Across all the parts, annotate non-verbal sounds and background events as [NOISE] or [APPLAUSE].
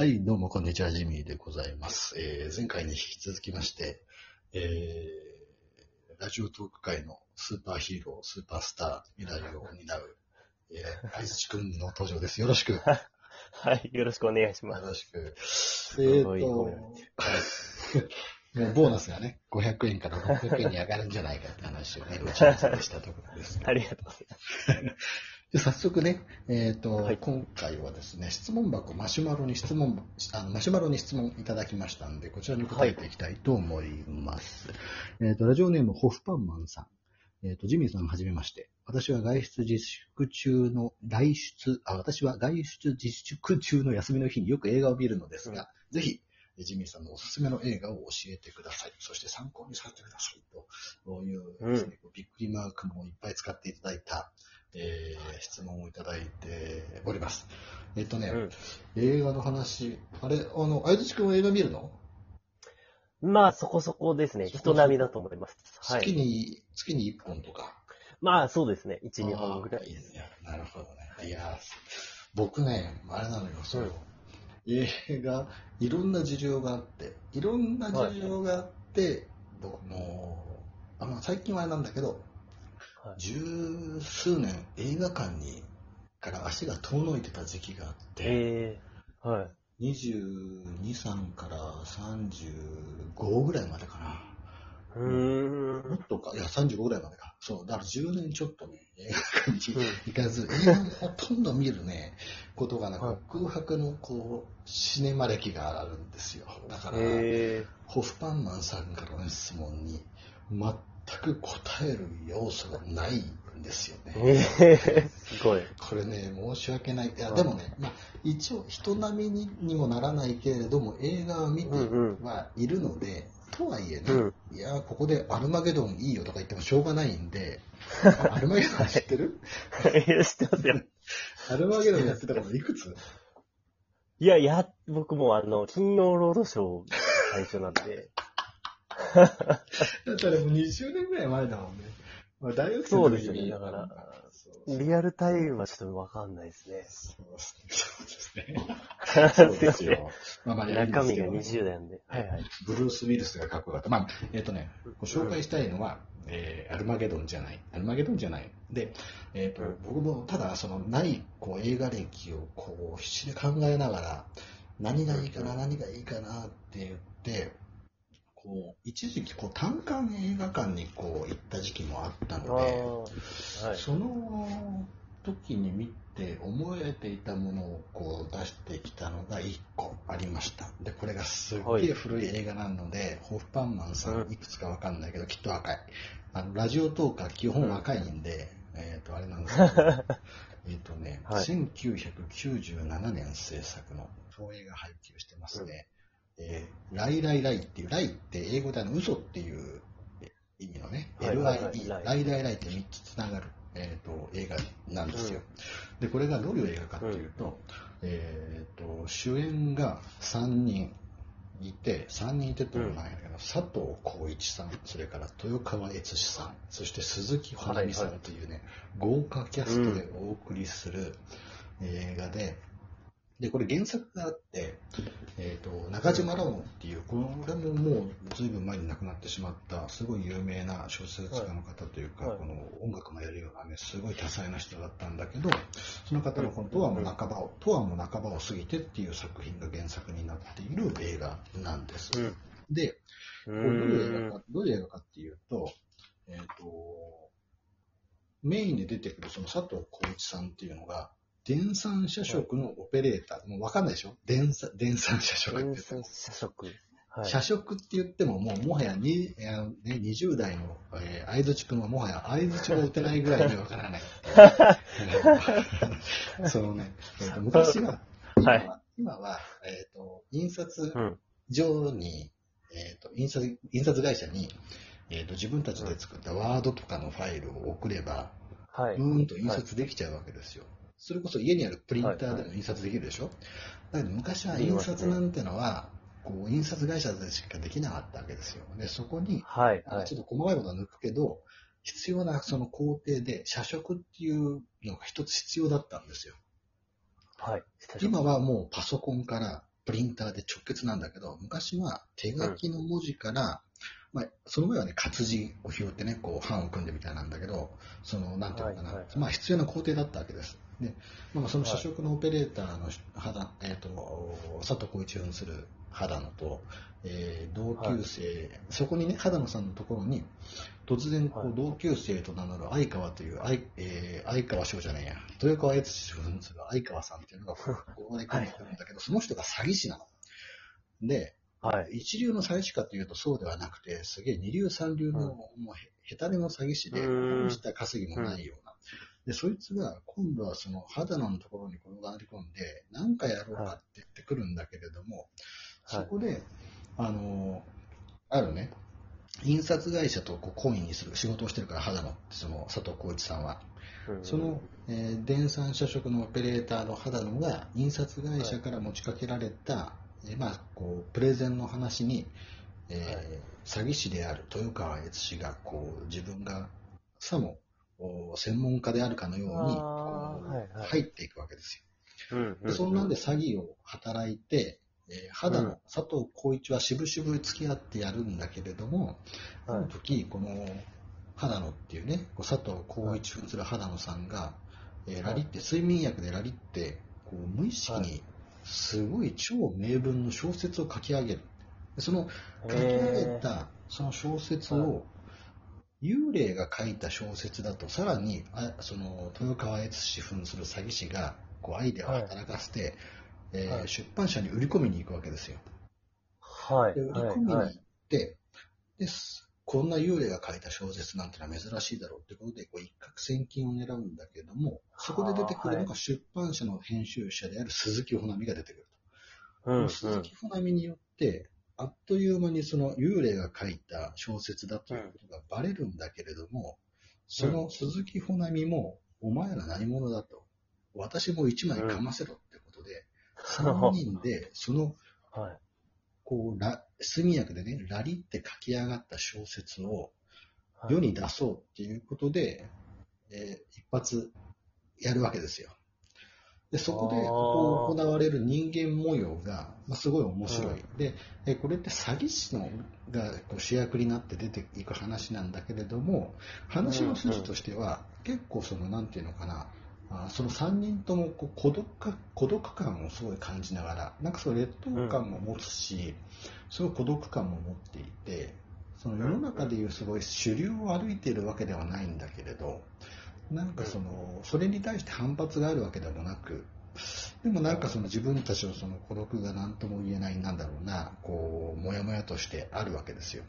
はい、どうもこんにちは、ジミーでございます。えー前回に引き続きまして、えーラジオトーク界のスーパーヒーロー、スーパースター、未来を担う、えー、愛土くんの登場です。よろしく。よ [LAUGHS] はい、よろしくお願いします。ろしく。すえっ、ごいと、褒められてもうボーナスがね、500円から600円に上がるんじゃないかって話をね、打ち合わせしたところです。[LAUGHS] ありがとうございます。で早速ね、えっ、と、はい今回はですね、質問箱マシュマロに質問、あのマシュマロに質問いただきましたんで、こちらに答えていきたいと思います。えっ、と、ラジオネーム、ホフパンマンさん。えっ、と、ジミーさんはじめまして。私は外出自粛中の、外出、あ、私は外出自粛中の休みの日によく映画を見るのですが、ぜひ、ジミーさんのおすすめの映画を教えてください。そして参考にさせてくださいと。いうですね、びっくりマークもいっぱい使っていただいた、えー質問をいただいております。えっとね、う映画の話、あれ、あの、あいつちくんは映画見るの、ん。まあ、そこそこですね。人並みだと思います。はい。月に、月に1本とか。まあ、そうですね。1、2本ぐらい。いいねなるほどね。いや、僕ね、あれなのよ、そう。映画、いろんな事情があって、いろんな事情があって、僕もう、あまあ、最近はあれなんだけど、はい十数年映画館にから足が遠のいてた時期があって、ええはい。22、3から35ぐらいまでかな。うーん。もっとか、いや、35ぐらいまでか。そう、だから10年ちょっとね、映画館にうん行かず、[LAUGHS] 映画をほとんど見るね、ことがなく、はい空白のこう、シネマ歴があるんですよ。だから、えホフパンマンさんからの質問に、全く答える要素がないんですよえね。ええすごい。これね、申し訳ない。いや、はいでもね、まあ、一応人並みににもならないけれども、映画を見てはいるので、とはいえね、うん。いや、ここでアルマゲドンいいよとか言ってもしょうがないんで、[LAUGHS] アルマゲドン知ってる？いや、[LAUGHS] 知ってますよ。[LAUGHS] アルマゲドンやってたこといくつ？いや、や、僕もあの、金曜ロードショー最初なんで。だったらもう20年ぐらい前だもんね。まあ、大学生の時にそうですよねだからリアルタイムはちょっとわかんないですね。そうですね。すそう。ですよ。まあまあ、中身がすけど20代なんで。はいはい。ブルース・ウィルスがかっこよかった。まあ、えっ、とね、ご紹介したいのは、えーアルマゲドンじゃない。アルマゲドンじゃない。で、えっ、と、うん僕もただ、その、ない、こう、映画歴を、こう、必死で考えながら、何がいいかな、何がいいかなって言って、こう、一時期、こう、単館映画館に、こう、行った時期もあったあので、あ、はい。その時に見て思えていたものをこう出してきたのが1個ありました。で、これがすっげえ古い映画なので、ホフパンマンさうんんいくつかわかんないけど、きっと若い。あの、ラジオトーカー基本若いんで、えっ、と、あれなんですけど、[LAUGHS] えっとね、はい1997年制作の東映が配給してますね。えーライライライっていう、ライって英語であの嘘っていう意味のね、はいはいはい。LIE、ライ。ライライって3つつながる、えー、と映画なんですよ。で、これがどういう映画かっていうと、えー、と主演が3人いて、3人いてってことなんやけど、佐藤浩市さん、それから豊川悦司さん、そして鈴木保奈美さんというね、豪華キャストでお送りする映画で、で、これ原作があって、えっ、と、中島ラモンっていう、これももう随分前に亡くなってしまった、すごい有名な小説家の方というか、はいこの音楽もやるようなね、すごい多彩な人だったんだけど、その方の本とはもう半ばを、とはもう半ばを過ぎてっていう作品が原作になっている映画なんです。うん。で、うこれどういう映画か、どういう映画かっていうと、えっ、と、メインで出てくるその佐藤浩市さんっていうのが、電算社食のオペレーター。もうわかんないでしょ？電算、電算社食って言電っても線社食。はい。社食って言っても、もうもはやに、えーね、20代の、えー、相づち君はもはや相づちが打てないぐらいにわからない。[LAUGHS] そのね、えーと昔は、今は、今はえっ、と、印刷うん。上に、えっ、と、印刷、印刷会社に、えっ、と、自分たちで作ったワードとかのファイルを送れば、はい。うーんと印刷できちゃうわけですよ。それこそ家にあるプリンターでも印刷できるでしょ、だけど昔は印刷なんてのは、こう、印刷会社でしかできなかったわけですよ。で、そこに、はい。はいちょっと細かいことは抜くけど、必要なその工程で、社食っていうのが一つ必要だったんですよ。はい。今はもうパソコンからプリンターで直結なんだけど、昔は手書きの文字から、まあ、その前はね、活字を拾ってね、こう、版を組んでみたいなんだけど、その、なんていうのかな、はいはいまあ、必要な工程だったわけです。で、まあ、その社食のオペレーターの肌、えっ、と、佐藤浩一扮する肌野と、えー同級生、そこにね、肌野さんのところに、突然こう、はい。同級生と名乗る相川という、相,、えー相川翔じゃないや、豊川悦司扮する相川さんっていうのがこう、ここに来るんだけど、その人が詐欺師なの。で、はい。一流の詐欺師かというとそうではなくて、すげえ二流三流の、うんもうへ下手めの詐欺師で、した稼ぎもないような。で、そいつが今度はその肌野のところに転がり込んで、何かやろうかって言ってくるんだけれども、はい。そこで、あの、あるね、印刷会社とこう懇意にする仕事をしてるから、肌野ってその佐藤浩一さんは。うん。その、えー電産社食のオペレーターの肌野が印刷会社から持ちかけられた、えーまあ、こうプレゼンの話に、えーはい。詐欺師である豊川悦司がこう自分がさもお専門家であるかのように入っていくわけですよ。うんでそんなんで詐欺を働いて、えー肌うん。の佐藤浩一は渋々付き合ってやるんだけれども、あはい。の時、この肌野っていうね、佐藤浩一扮する肌野さんが、えーラリって、睡眠薬でラリって、こう無意識はにすごい超名文の小説を書き上げる。でその書き上げたその小説はを、幽霊が書いた小説だと、さらに、あその豊川悦司扮する詐欺師がこうアイデアを働かせて、えーはい出版社に売り込みに行くわけですよ。はい。で売りはい。込みに行っはい。て、ですこんな幽霊が書いた小説なんてのは珍しいだろうってことで、こう一攫千金を狙うんだけども、そこで出てくるのはが出版社の編集者である鈴木保奈美が出てくると。うん。うん。鈴木保奈美によって、あっという間にその幽霊が書いた小説だということがバレるんだけれども、その鈴木保奈美も、お前ら何者だと。私も一枚かませろってことで、3人で、その [LAUGHS] はい。こう、ラ、睡眠薬でね、ラリって書き上がった小説をはい世に出そうっていうことで、えー一発やるわけですよ。で、そこでこう行われる人間模様が、まあ、すごい面白い。うん。で、えこれって詐欺師のがこう主役になって出ていく話なんだけれども、話の筋としては、結構その、なんていうのかな、あその3人ともこう孤独か孤独感をすごい感じながら、なんかその劣等感も持つし、すごい孤独感も持っていて、その世の中でいうすごい主流を歩いているわけではないんだけれど、なんかその、それに対して反発があるわけでもなく、でもなんかその自分たちのその孤独が何とも言えない、なんだろうな、こう、もやもやとしてあるわけですよ。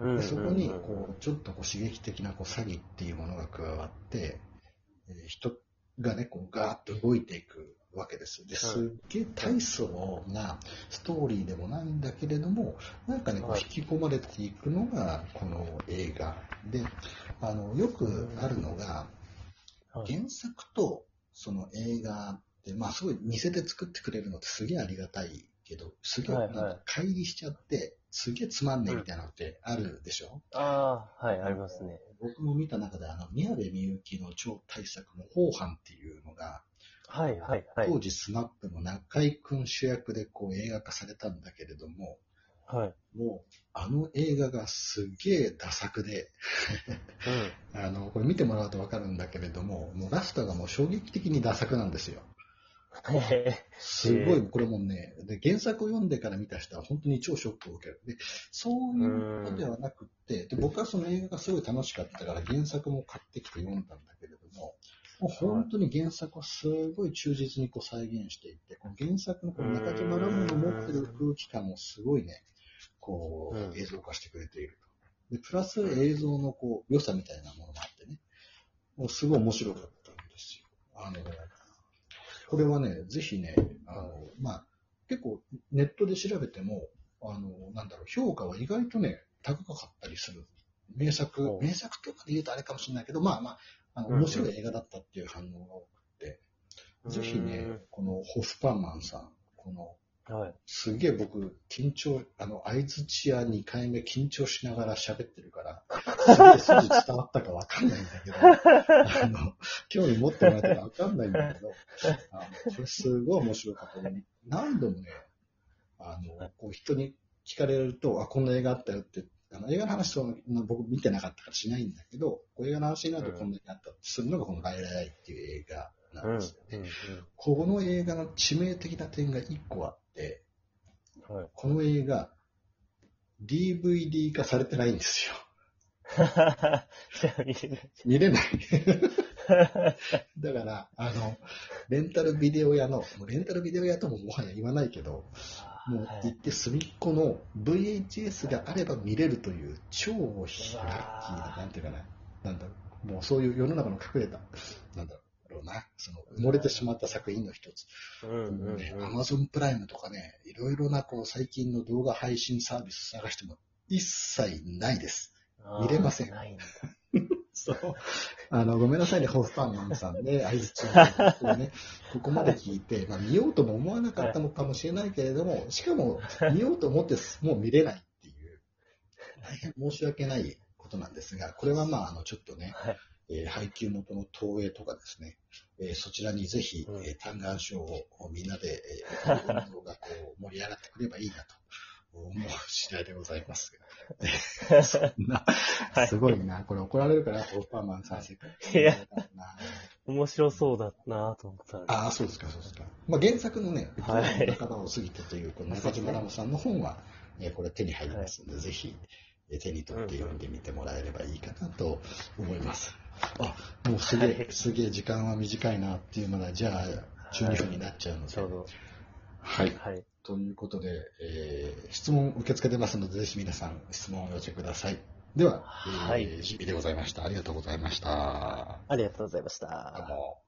うんでそこにこうちょっとこう刺激的なこう詐欺っていうものが加わって、えー人がね、こうガーッと動いていくわけです。ですっげえ大層なストーリーでもないんだけれども、なんかね、こうはい引き込まれていくのがこの映画で、あのよくあるのが、はい原作とその映画って、まあすごい似せて作ってくれるのってすげえありがたいけど、すげえなんか乖離しちゃって、すげえつまんねえみたいなのってあるでしょ、ああ、はい、ありますね。僕も見た中で、あの、宮部みゆきの超大作の後半っていうのが、はい、はい、はい。当時スマップの中井くん主役でこう映画化されたんだけれども、はい。もう、あの映画がすげえダ作で、うん。[LAUGHS] あの、これ見てもらうとわかるんだけれども、もうラストがもう衝撃的にダ作なんですよ。へすごい、これもね、で、原作を読んでから見た人は本当に超ショックを受ける。で、そういうことではなくって、で、僕はその映画がすごい楽しかったから原作も買ってきて読んだんだけれども、もう本当に原作をすごい忠実にこう再現していて、この原作のこの中島ラモの持ってる空気感をすごいね、こうん。う映像化してくれていると。で、プラス映像のこう良さみたいなものもあってね、もうすごい面白かったんですよ。あの、これはね、ぜひね、あの、まあ、結構ネットで調べても、あの、なんだろう、評価は意外とね、高かったりする。名作名作とかで言うとあれかもしれないけど、まあまあ、あの面白い映画だったっていう反応が多くて、ぜひね、このホフパンマンさん、この、はい。すげえ僕、緊張、あの、相づちや2回目緊張しながら喋ってるから、[LAUGHS] すげえ筋伝わったかわかんないんだけど、あの、興味持ってもらえたらわかんないんだけど、あのこれすごい面白かったね。何度もね、あの、はいこう人に聞かれると、あ、こんな映画あったよって、あの映画の話と僕見てなかったからしないんだけど、こう映画の話になるとこんな映画あったってするのがこのライライっていう映画なうんんですよね。うんこの映画の致命的な点が一個あっ。はい。この映画、DVD 化されてないんですよ。[LAUGHS] 見れない。[LAUGHS] だから、あの、レンタルビデオ屋の、レンタルビデオ屋とももはや言わないけど、もうはい行って隅っこの VHS があれば見れるという超ラッキーな、なんていうかな、なんだろう、もうそういう世の中の隠れた、なんだろうな、その埋もれてしまった作品の一つ。うんうんうん。アマゾンプライムとかね、いろいろなこう最近の動画配信サービス探しても一切ないです。見れませんない。そう。[LAUGHS] あの、ごめんなさいね、ホフパンマンさんで、合図中ね、ここまで聞いて、まあ、見ようとも思わなかったのかもしれないけれども、しかも、見ようと思ってもう見れないっていう、大変申し訳ないことなんですが、これはまあ、あの、ちょっとね、はい。えー配給元の東映とかですね、えーそちらにぜひ、うんえー、単眼賞をみんなで、えー、運動がこう盛り上がってくればいいなと思う次第でございます。[LAUGHS] そんな、すごいな。これ怒られるから、オーパーマンさん、せっかくいや面白そうだなと思ったら。ああ、そうですか、そうですか。まあ、原作のね、はい半ばを過ぎてという、この中島ラモさんの本は、えーこれ手に入りますので、ぜひ、えー手に取って読んでみてもらえればいいかなと思います。あ、もうすげえ、はいすげえ時間は短いなっていうまだ、じゃあ、12分になっちゃうので。はい。はい。ということで、えー質問受け付けてますので、ぜひ皆さん質問をお寄せください。では、はいえー、日々でございました。ありがとうございました。ありがとうございましどうた。も。